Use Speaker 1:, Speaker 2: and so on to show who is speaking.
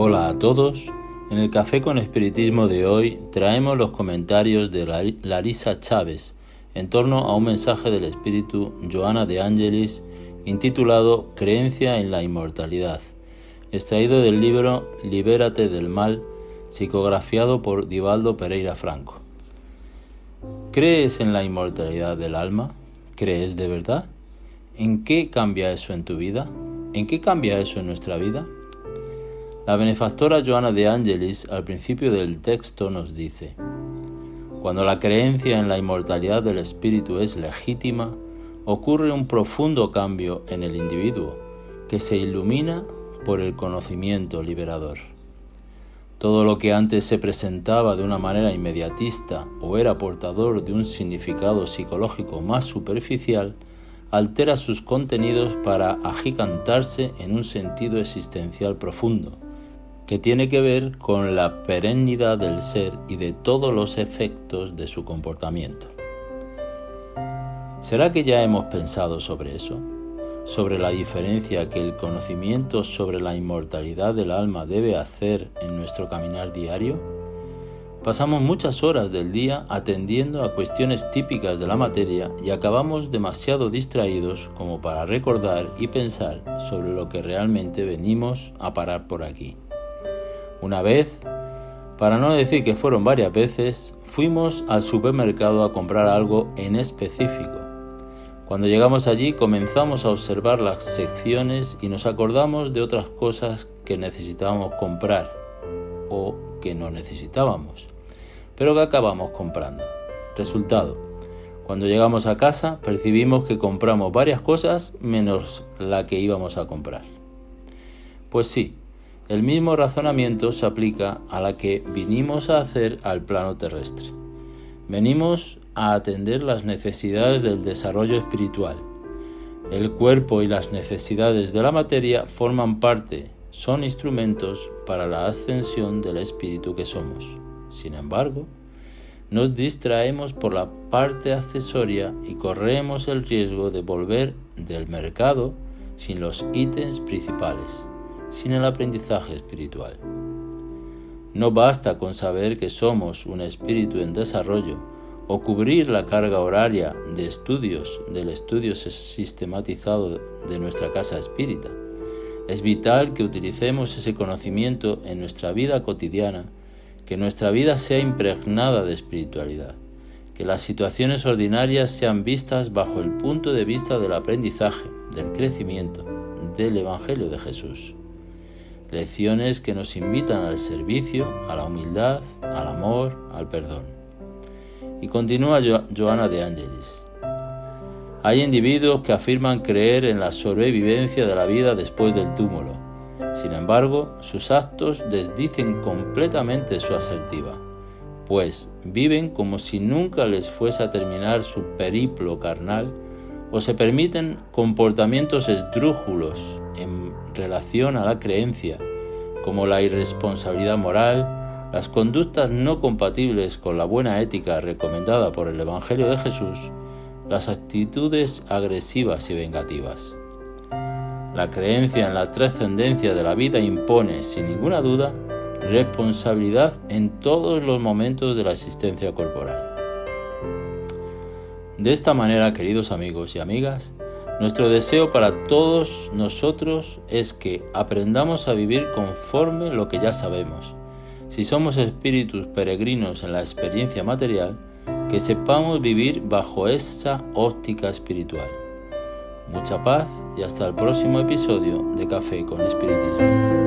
Speaker 1: Hola a todos. En el Café con Espiritismo de hoy traemos los comentarios de Larisa Chávez en torno a un mensaje del espíritu Joana de Angelis intitulado Creencia en la Inmortalidad, extraído del libro Libérate del Mal, psicografiado por Divaldo Pereira Franco. ¿Crees en la inmortalidad del alma? ¿Crees de verdad? ¿En qué cambia eso en tu vida? ¿En qué cambia eso en nuestra vida? La benefactora Joana de Angelis al principio del texto nos dice, cuando la creencia en la inmortalidad del espíritu es legítima, ocurre un profundo cambio en el individuo que se ilumina por el conocimiento liberador. Todo lo que antes se presentaba de una manera inmediatista o era portador de un significado psicológico más superficial, altera sus contenidos para agigantarse en un sentido existencial profundo que tiene que ver con la perennidad del ser y de todos los efectos de su comportamiento. ¿Será que ya hemos pensado sobre eso? ¿Sobre la diferencia que el conocimiento sobre la inmortalidad del alma debe hacer en nuestro caminar diario? Pasamos muchas horas del día atendiendo a cuestiones típicas de la materia y acabamos demasiado distraídos como para recordar y pensar sobre lo que realmente venimos a parar por aquí. Una vez, para no decir que fueron varias veces, fuimos al supermercado a comprar algo en específico. Cuando llegamos allí comenzamos a observar las secciones y nos acordamos de otras cosas que necesitábamos comprar o que no necesitábamos, pero que acabamos comprando. Resultado, cuando llegamos a casa percibimos que compramos varias cosas menos la que íbamos a comprar. Pues sí, el mismo razonamiento se aplica a la que vinimos a hacer al plano terrestre. Venimos a atender las necesidades del desarrollo espiritual. El cuerpo y las necesidades de la materia forman parte, son instrumentos para la ascensión del espíritu que somos. Sin embargo, nos distraemos por la parte accesoria y corremos el riesgo de volver del mercado sin los ítems principales sin el aprendizaje espiritual. No basta con saber que somos un espíritu en desarrollo o cubrir la carga horaria de estudios del estudio sistematizado de nuestra casa espírita. Es vital que utilicemos ese conocimiento en nuestra vida cotidiana, que nuestra vida sea impregnada de espiritualidad, que las situaciones ordinarias sean vistas bajo el punto de vista del aprendizaje, del crecimiento, del Evangelio de Jesús lecciones que nos invitan al servicio, a la humildad, al amor, al perdón. Y continúa Joana de Ángeles. Hay individuos que afirman creer en la sobrevivencia de la vida después del túmulo. Sin embargo, sus actos desdicen completamente su asertiva, pues viven como si nunca les fuese a terminar su periplo carnal o se permiten comportamientos esdrújulos en relación a la creencia, como la irresponsabilidad moral, las conductas no compatibles con la buena ética recomendada por el Evangelio de Jesús, las actitudes agresivas y vengativas. La creencia en la trascendencia de la vida impone, sin ninguna duda, responsabilidad en todos los momentos de la existencia corporal. De esta manera, queridos amigos y amigas, nuestro deseo para todos nosotros es que aprendamos a vivir conforme lo que ya sabemos. Si somos espíritus peregrinos en la experiencia material, que sepamos vivir bajo esa óptica espiritual. Mucha paz y hasta el próximo episodio de Café con Espiritismo.